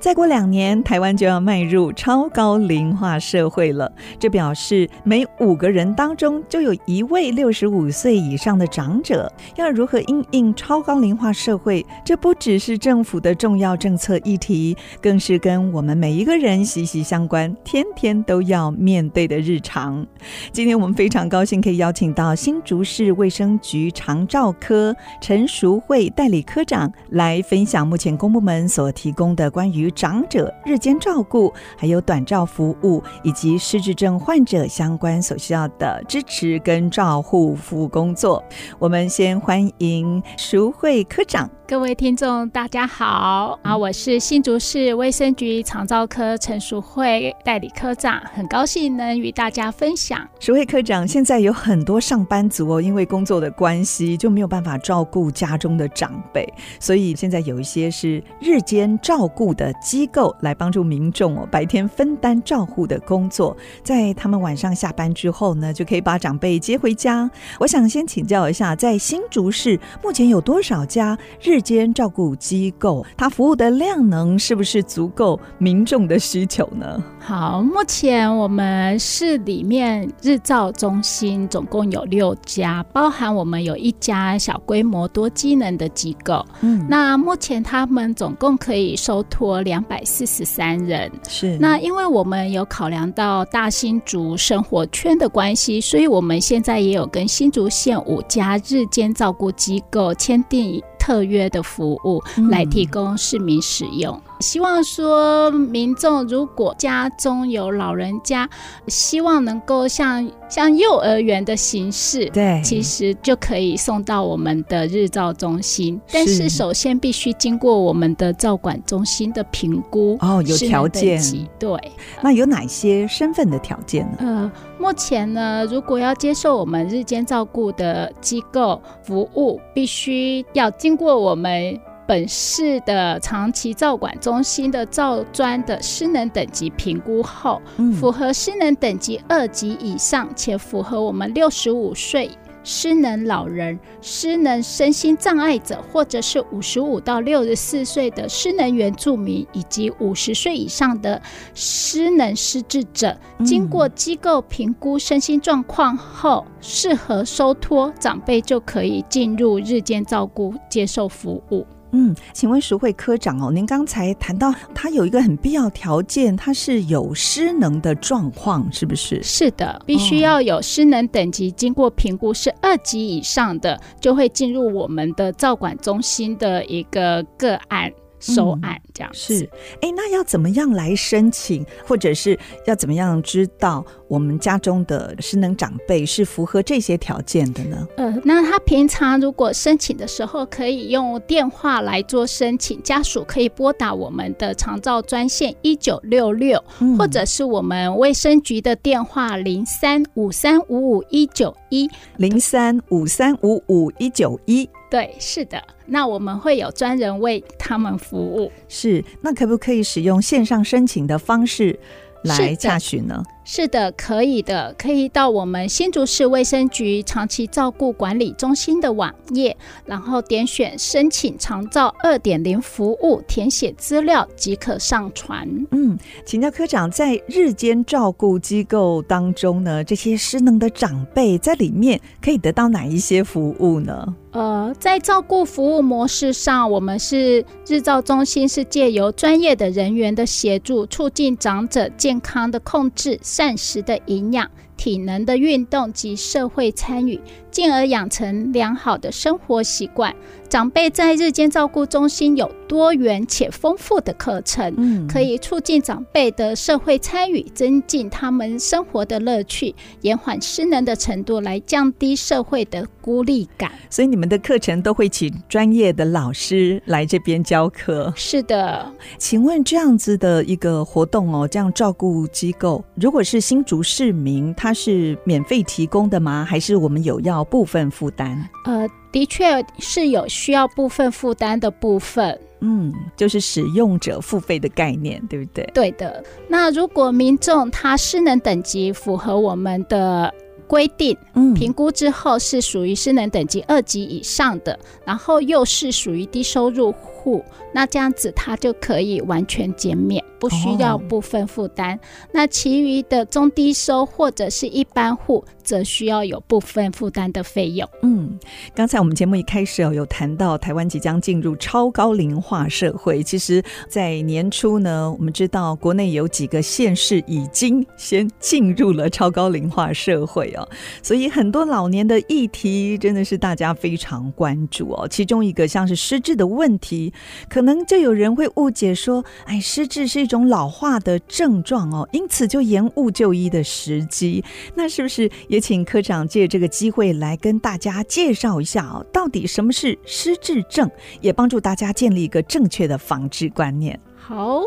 再过两年，台湾就要迈入超高龄化社会了。这表示每五个人当中就有一位六十五岁以上的长者。要如何因应超高龄化社会？这不只是政府的重要政策议题，更是跟我们每一个人息息相关，天天都要面对的日常。今天我们非常高兴可以邀请到新竹市卫生局长照科陈淑慧代理科长来分享目前公部门所提供的。关于长者日间照顾，还有短照服务，以及失智症患者相关所需要的支持跟照护服务工作，我们先欢迎淑慧科长。各位听众，大家好啊！我是新竹市卫生局长照科陈淑慧代理科长，很高兴能与大家分享。淑慧科长，现在有很多上班族哦，因为工作的关系就没有办法照顾家中的长辈，所以现在有一些是日间照顾的机构来帮助民众哦，白天分担照护的工作，在他们晚上下班之后呢，就可以把长辈接回家。我想先请教一下，在新竹市目前有多少家日日间照顾机构，它服务的量能是不是足够民众的需求呢？好，目前我们市里面日照中心总共有六家，包含我们有一家小规模多机能的机构。嗯，那目前他们总共可以收托两百四十三人。是，那因为我们有考量到大新竹生活圈的关系，所以我们现在也有跟新竹县五家日间照顾机构签订。特约的服务来提供市民使用。嗯希望说，民众如果家中有老人家，希望能够像像幼儿园的形式，对，其实就可以送到我们的日照中心。但是首先必须经过我们的照管中心的评估哦，有条件。对，那有哪些身份的条件呢？呃，目前呢，如果要接受我们日间照顾的机构服务，必须要经过我们。本市的长期照管中心的照专的失能等级评估后，符合失能等级二级以上，且符合我们六十五岁失能老人、失能身心障碍者，或者是五十五到六十四岁的失能原住民，以及五十岁以上的失能失智者，经过机构评估身心状况后，适合收托长辈，就可以进入日间照顾接受服务。嗯，请问淑慧科长哦，您刚才谈到他有一个很必要条件，他是有失能的状况，是不是？是的，必须要有失能等级，经过评估是二级以上的，就会进入我们的照管中心的一个个案。收案这样、嗯、是，哎，那要怎么样来申请，或者是要怎么样知道我们家中的失能长辈是符合这些条件的呢？呃，那他平常如果申请的时候，可以用电话来做申请，家属可以拨打我们的长照专线一九六六，或者是我们卫生局的电话零三五三五五一九一零三五三五五一九一。对，是的，那我们会有专人为他们服务。是，那可不可以使用线上申请的方式来洽询呢？是的，可以的，可以到我们新竹市卫生局长期照顾管理中心的网页，然后点选申请长照二点零服务，填写资料即可上传。嗯，请教科长，在日间照顾机构当中呢，这些失能的长辈在里面可以得到哪一些服务呢？呃，在照顾服务模式上，我们是日照中心是借由专业的人员的协助，促进长者健康的控制。膳食的营养、体能的运动及社会参与，进而养成良好的生活习惯。长辈在日间照顾中心有多元且丰富的课程，嗯，可以促进长辈的社会参与，增进他们生活的乐趣，延缓失能的程度，来降低社会的孤立感。所以你们的课程都会请专业的老师来这边教课。是的，请问这样子的一个活动哦，这样照顾机构，如果是新竹市民，它是免费提供的吗？还是我们有要部分负担？呃，的确是有需要部分负担的部分。嗯，就是使用者付费的概念，对不对？对的。那如果民众他失能等级符合我们的规定，嗯，评估之后是属于失能等级二级以上的，然后又是属于低收入户，那这样子他就可以完全减免。不需要部分负担，哦，那其余的中低收或者是一般户，则需要有部分负担的费用。嗯，刚才我们节目一开始哦，有谈到台湾即将进入超高龄化社会。其实，在年初呢，我们知道国内有几个县市已经先进入了超高龄化社会哦，所以很多老年的议题真的是大家非常关注哦。其中一个像是失智的问题，可能就有人会误解说，哎，失智是一种。老化的症状哦，因此就延误就医的时机。那是不是也请科长借这个机会来跟大家介绍一下哦，到底什么是失智症，也帮助大家建立一个正确的防治观念。好。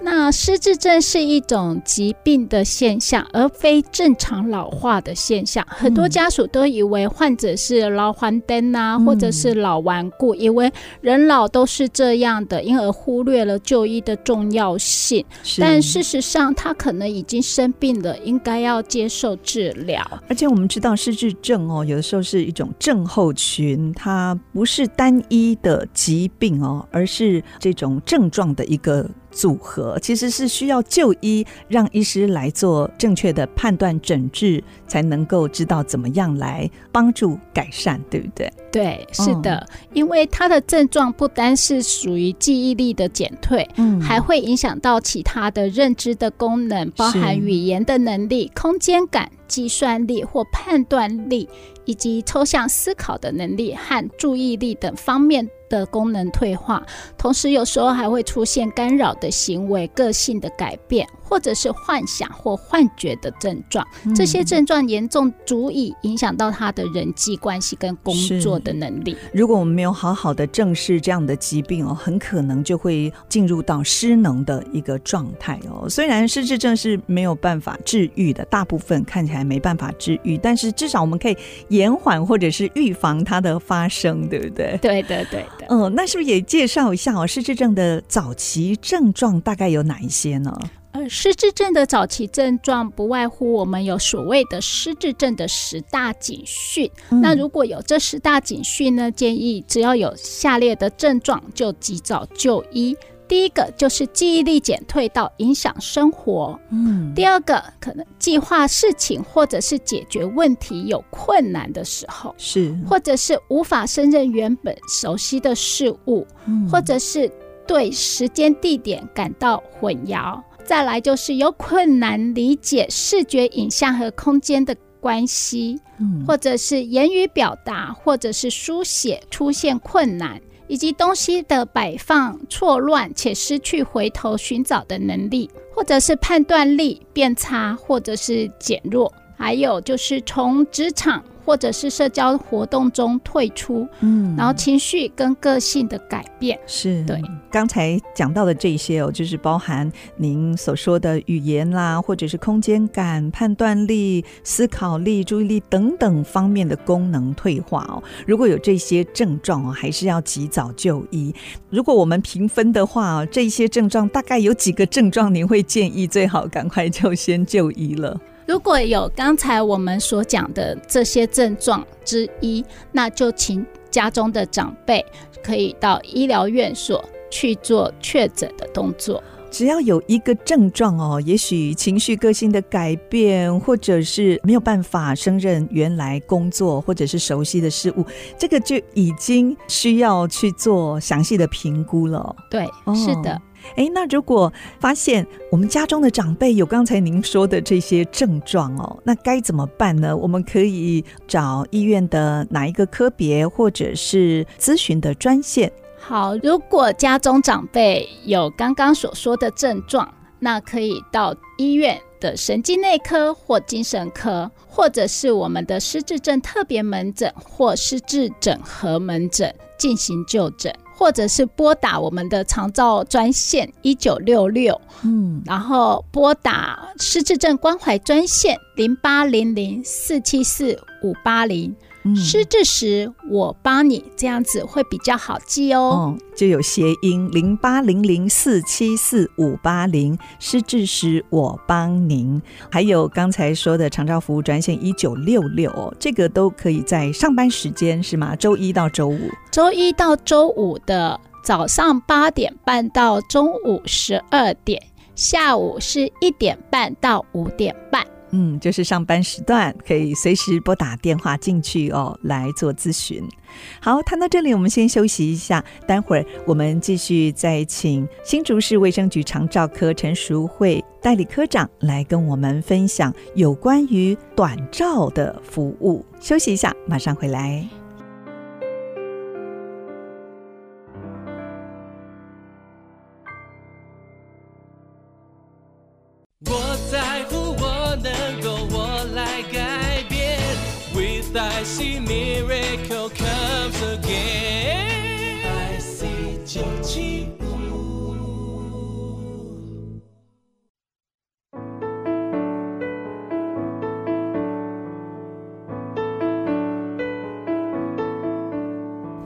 那失智症是一种疾病的现象，而非正常老化的现象。很多家属都以为患者是老还灯啊，或者是老顽固，以为人老都是这样的，因而忽略了就医的重要性。但事实上，他可能已经生病了，应该要接受治疗。而且我们知道，失智症哦，有的时候是一种症候群，它不是单一的疾病哦，而是这种症状的一个。组合其实是需要就医，让医师来做正确的判断诊治，才能够知道怎么样来帮助改善，对不对？对，是的，哦、因为他的症状不单是属于记忆力的减退，嗯，还会影响到其他的认知的功能，包含语言的能力、空间感、计算力或判断力，以及抽象思考的能力和注意力等方面。的功能退化，同时有时候还会出现干扰的行为、个性的改变，或者是幻想或幻觉的症状。这些症状严重，足以影响到他的人际关系跟工作的能力。如果我们没有好好的正视这样的疾病哦，很可能就会进入到失能的一个状态哦。虽然失智症是没有办法治愈的，大部分看起来没办法治愈，但是至少我们可以延缓或者是预防它的发生，对不对？对的对的。嗯，那是不是也介绍一下哦？失智症的早期症状大概有哪一些呢？呃，失智症的早期症状不外乎我们有所谓的失智症的十大警讯。嗯。那如果有这十大警讯呢，建议只要有下列的症状就及早就医。第一个就是记忆力减退到影响生活，嗯，第二个可能计划事情或者是解决问题有困难的时候，是，或者是无法胜任原本熟悉的事物，嗯，或者是对时间地点感到混淆，再来就是有困难理解视觉影像和空间的关系，嗯，或者是言语表达或者是书写出现困难。以及东西的摆放错乱且失去回头寻找的能力，或者是判断力变差，或者是减弱，还有就是从职场。或者是社交活动中退出，嗯，然后情绪跟个性的改变，是对。刚才讲到的这些哦，就是包含您所说的语言啦，或者是空间感、判断力、思考力、注意力等等方面的功能退化哦。如果有这些症状哦，还是要及早就医。如果我们评分的话，这些症状大概有几个症状，您会建议最好赶快就先就医了。如果有刚才我们所讲的这些症状之一，那就请家中的长辈可以到医疗院所去做确诊的动作。只要有一个症状哦，也许情绪、个性的改变，或者是没有办法胜任原来工作或者是熟悉的事物，这个就已经需要去做详细的评估了。对，哦、是的。哎，那如果发现我们家中的长辈有刚才您说的这些症状哦，那该怎么办呢？我们可以找医院的哪一个科别，或者是咨询的专线？好，如果家中长辈有刚刚所说的症状，那可以到医院的神经内科或精神科，或者是我们的失智症特别门诊或失智整合门诊进行就诊。或者是拨打我们的长照专线一九六六，嗯，然后拨打失智症关怀专线零八零零四七四五八零。失智时我帮你，这样子会比较好记哦。哦，就有谐音零八零零四七四五八零。失智时我帮您，还有刚才说的长照服务专线一九六六，这个都可以在上班时间是吗？周一到周五，周一到周五的早上八点半到中午十二点，下午是一点半到五点半。嗯，就是上班时段可以随时拨打电话进去哦，来做咨询。好，谈到这里，我们先休息一下，待会儿我们继续再请新竹市卫生局长照科陈淑慧代理科长来跟我们分享有关于短照的服务。休息一下，马上回来。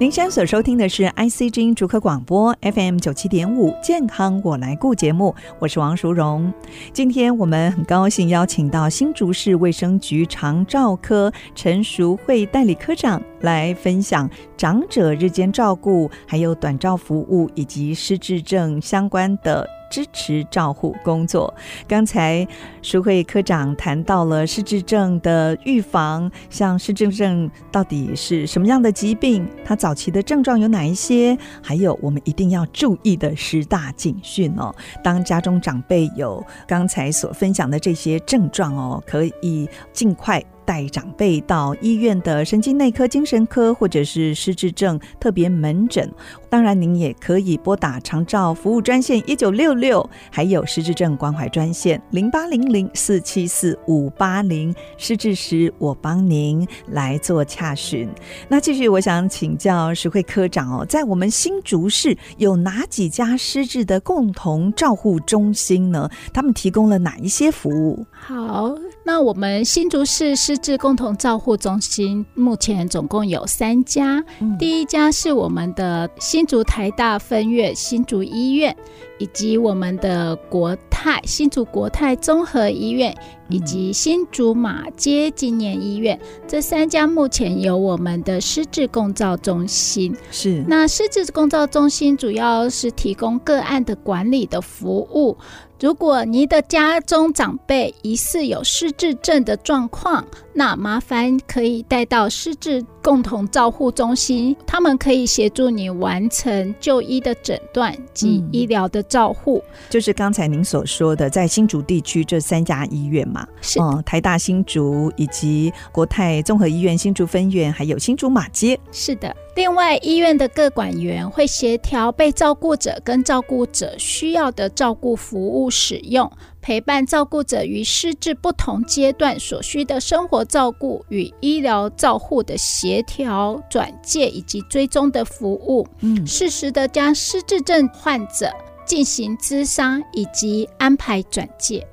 您现在所收听的是 ICG 竹科广播 FM 九七点五健康我来顾节目，我是王淑荣。今天我们很高兴邀请到新竹市卫生局长照科陈淑慧代理科长来分享长者日间照顾，还有短照服务以及失智症相关的。支持照护工作。刚才淑慧科长谈到了失智症的预防，像失智症到底是什么样的疾病？它早期的症状有哪一些？还有我们一定要注意的十大警讯哦。当家中长辈有刚才所分享的这些症状哦，可以尽快。带长辈到医院的神经内科、精神科，或者是失智症特别门诊。当然，您也可以拨打长照服务专线一九六六，还有失智症关怀专线零八零零四七四五八零。失智时，我帮您来做洽询。那继续，我想请教石慧科长哦，在我们新竹市有哪几家失智的共同照护中心呢？他们提供了哪一些服务？好。那我们新竹市失智共同照护中心目前总共有三家，嗯、第一家是我们的新竹台大分院新竹医院，以及我们的国泰新竹国泰综合医院，以及新竹马街纪念医院，嗯、这三家目前有我们的失智共照中心。是，那失智共照中心主要是提供个案的管理的服务。如果您的家中长辈疑似有失智症的状况，那麻烦可以带到失智共同照护中心，他们可以协助你完成就医的诊断及医疗的照护。嗯，就是刚才您所说的，在新竹地区这三家医院嘛，是，嗯，台大新竹以及国泰综合医院新竹分院，还有新竹马街。是的。另外，医院的各管员会协调被照顾者跟照顾者需要的照顾服务使用，陪伴照顾者于失智不同阶段所需的生活照顾与医疗照护的协调、转介以及追踪的服务。嗯，适时的将失智症患者进行咨商以及安排转介，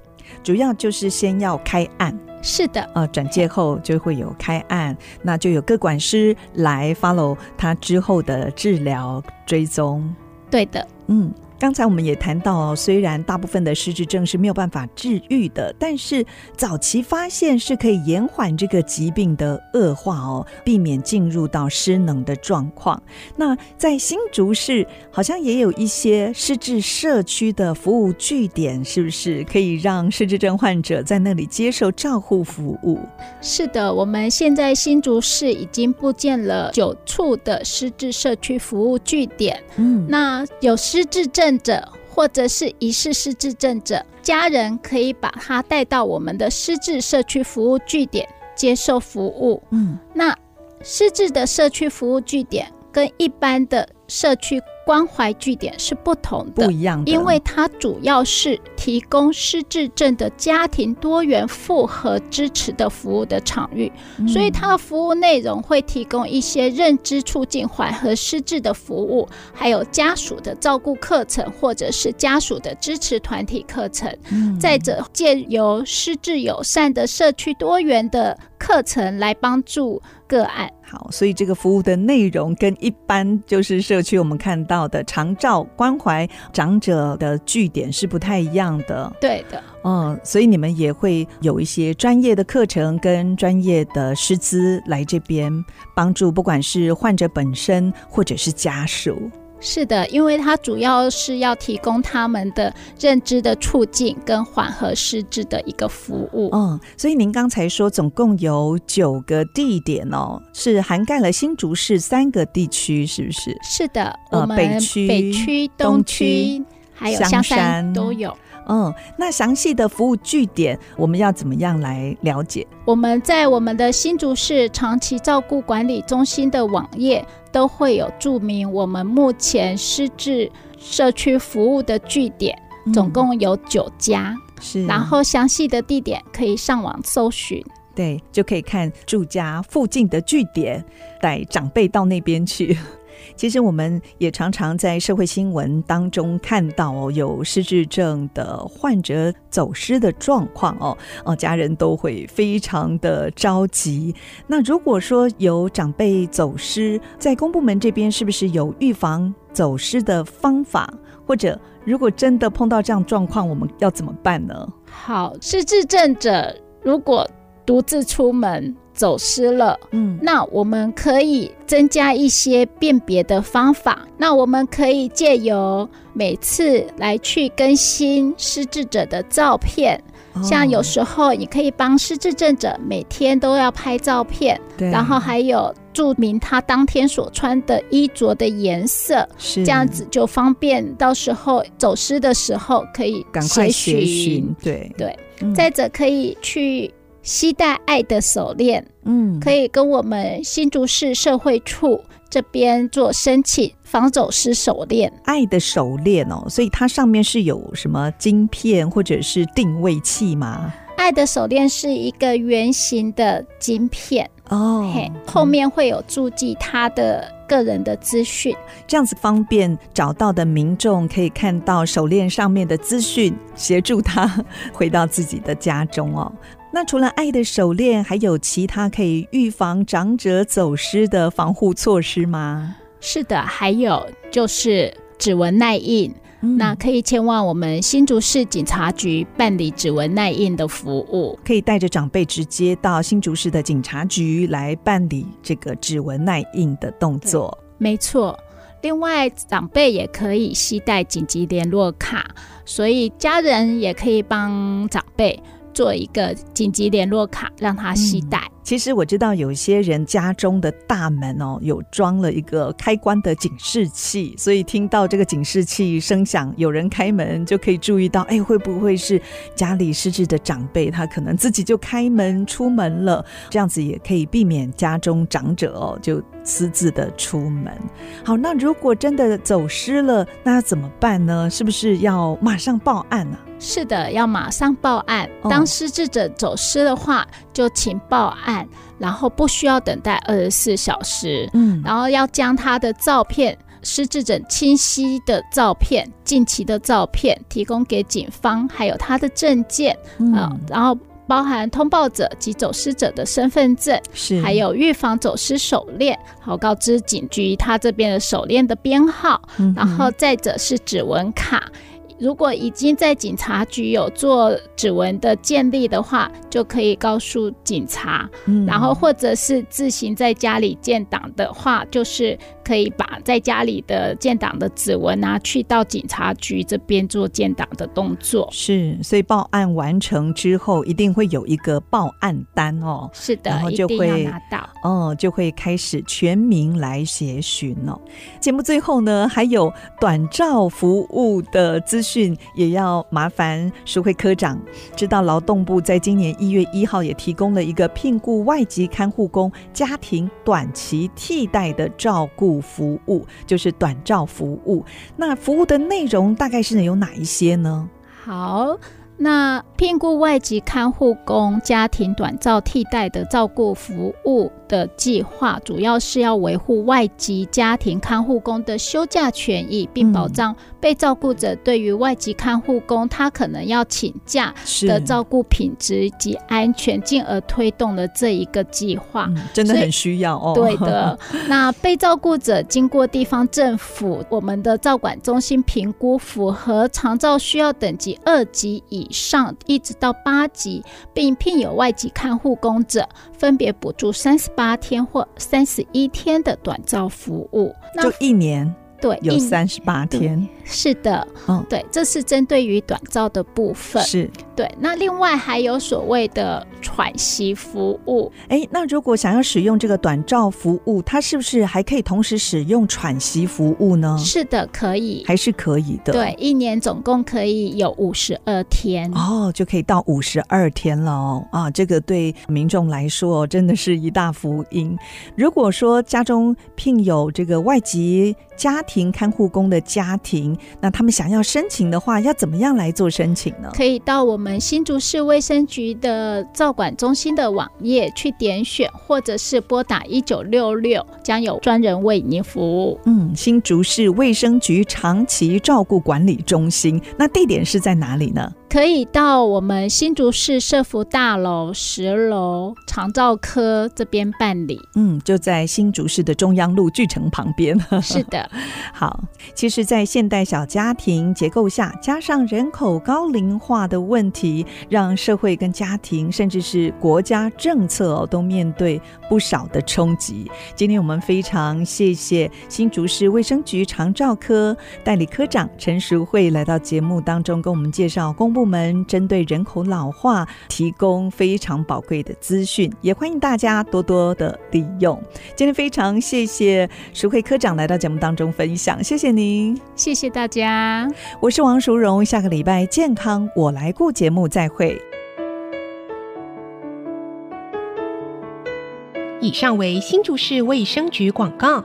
主要就是先要开案。是的，呃，转介后就会有开案，那就有各管师来 follow 他之后的治疗追踪。对的，嗯。刚才我们也谈到，虽然大部分的失智症是没有办法治愈的，但是早期发现是可以延缓这个疾病的恶化哦，避免进入到失能的状况。那在新竹市好像也有一些失智社区的服务据点，是不是可以让失智症患者在那里接受照护服务？是的，我们现在新竹市已经布建了九处的失智社区服务据点。嗯，那有失智症。者或者是疑似失智症者，家人可以把他带到我们的失智社区服务据点接受服务。嗯，那失智的社区服务据点跟一般的社区关怀据点是不同的，不一样的，因为它主要是提供失智症的家庭多元复合支持的服务的场域，嗯、所以它的服务内容会提供一些认知促进缓和失智的服务，还有家属的照顾课程，或者是家属的支持团体课程。嗯、再者，借由失智友善的社区多元的课程来帮助个案。好，所以这个服务的内容跟一般就是社区我们看到的长照关怀长者的据点是不太一样的。对的，嗯，所以你们也会有一些专业的课程跟专业的师资来这边帮助，不管是患者本身或者是家属。是的，因为它主要是要提供他们的认知的促进跟缓和失智的一个服务。嗯，所以您刚才说总共有九个地点哦，是涵盖了新竹市三个地区，是不是？是的，呃，北区、北区、东区还有香山都有。嗯，那详细的服务据点我们要怎么样来了解？我们在我们的新竹市长期照顾管理中心的网页都会有注明我们目前失智社区服务的据点，总共有九家。嗯、是，然后详细的地点可以上网搜寻，对，就可以看住家附近的据点，带长辈到那边去。其实我们也常常在社会新闻当中看到，有失智症的患者走失的状况哦，哦，家人都会非常的着急。那如果说有长辈走失，在公部门这边是不是有预防走失的方法？或者如果真的碰到这样状况，我们要怎么办呢？好，失智症者如果独自出门，走失了，嗯，那我们可以增加一些辨别的方法。那我们可以借由每次来去更新失智者的照片，哦、像有时候你可以帮失智症者每天都要拍照片，对，然后还有注明他当天所穿的衣着的颜色，是这样子就方便到时候走失的时候可以赶快寻寻，对对。嗯、再者可以去。携带爱的手链，嗯，可以跟我们新竹市社会处这边做申请防走失手链。爱的手链哦，所以它上面是有什么晶片或者是定位器吗？爱的手链是一个圆形的晶片哦，嘿，后面会有注记他的个人的资讯，这样子方便找到的民众可以看到手链上面的资讯，协助他回到自己的家中哦。那除了爱的手链，还有其他可以预防长者走失的防护措施吗？是的，还有就是指纹耐印，嗯、那可以前往我们新竹市警察局办理指纹耐印的服务，可以带着长辈直接到新竹市的警察局来办理这个指纹耐印的动作。没错，另外长辈也可以携带紧急联络卡，所以家人也可以帮长辈。做一个紧急联络卡，让他携带。其实我知道有些人家中的大门哦，有装了一个开关的警示器，所以听到这个警示器声响，有人开门就可以注意到，哎，会不会是家里失智的长辈？他可能自己就开门出门了，这样子也可以避免家中长者哦就私自的出门。好，那如果真的走失了，那怎么办呢？是不是要马上报案呢？是的，要马上报案。当失智者走失的话，就请报案。然后不需要等待二十四小时，嗯，然后要将他的照片、失智者清晰的照片、近期的照片提供给警方，还有他的证件，嗯、呃，然后包含通报者及走失者的身份证，是，还有预防走失手链，好告知警局他这边的手链的编号，嗯、然后再者是指纹卡。如果已经在警察局有做指纹的建立的话，就可以告诉警察。嗯，然后或者是自行在家里建档的话，就是可以把在家里的建档的指纹拿去到警察局这边做建档的动作。是，所以报案完成之后，一定会有一个报案单哦。是的，然后就会拿到哦，就会开始全民来协寻哦。节目最后呢，还有短照服务的资讯。讯也要麻烦淑慧科长，知道劳动部在今年一月一号也提供了一个聘雇外籍看护工家庭短期替代的照顾服务，就是短照服务。那服务的内容大概是有哪一些呢？好。那聘雇外籍看护工、家庭短照替代的照顾服务的计划，主要是要维护外籍家庭看护工的休假权益，并保障被照顾者对于外籍看护工他可能要请假的照顾品质及安全，进而推动了这一个计划。嗯，真的很需要哦。对的。那被照顾者经过地方政府我们的照管中心评估，符合长照需要等级二级以以上一直到八级，并聘有外籍看护工者，分别补助三十八天或三十一天的短照服务，就一年。对，有三十八天。是的，嗯，对，这是针对于短照的部分。是，对。那另外还有所谓的喘息服务。哎，那如果想要使用这个短照服务，它是不是还可以同时使用喘息服务呢？是的，可以，还是可以的。对，一年总共可以有五十二天。哦，就可以到五十二天了哦。啊，这个对民众来说真的是一大福音。如果说家中聘有这个外籍家庭看护工的家庭，那他们想要申请的话，要怎么样来做申请呢？可以到我们新竹市卫生局的照管中心的网页去点选，或者是拨打一九六六，将有专人为您服务。嗯，新竹市卫生局长期照顾管理中心，那地点是在哪里呢？可以到我们新竹市社福大楼十楼长照科这边办理。嗯，就在新竹市的中央路巨城旁边。是的，好。其实，在现代小家庭结构下，加上人口高龄化的问题，让社会跟家庭，甚至是国家政策哦，都面对不少的冲击。今天我们非常谢谢新竹市卫生局长照科代理科长陈淑慧来到节目当中，跟我们介绍公部门针对人口老化提供非常宝贵的资讯，也欢迎大家多多的利用。今天非常谢谢淑慧科长来到节目当中分享，谢谢您，谢谢大家，我是王淑荣，下个礼拜健康我来顾节目再会。以上为新竹市卫生局广告。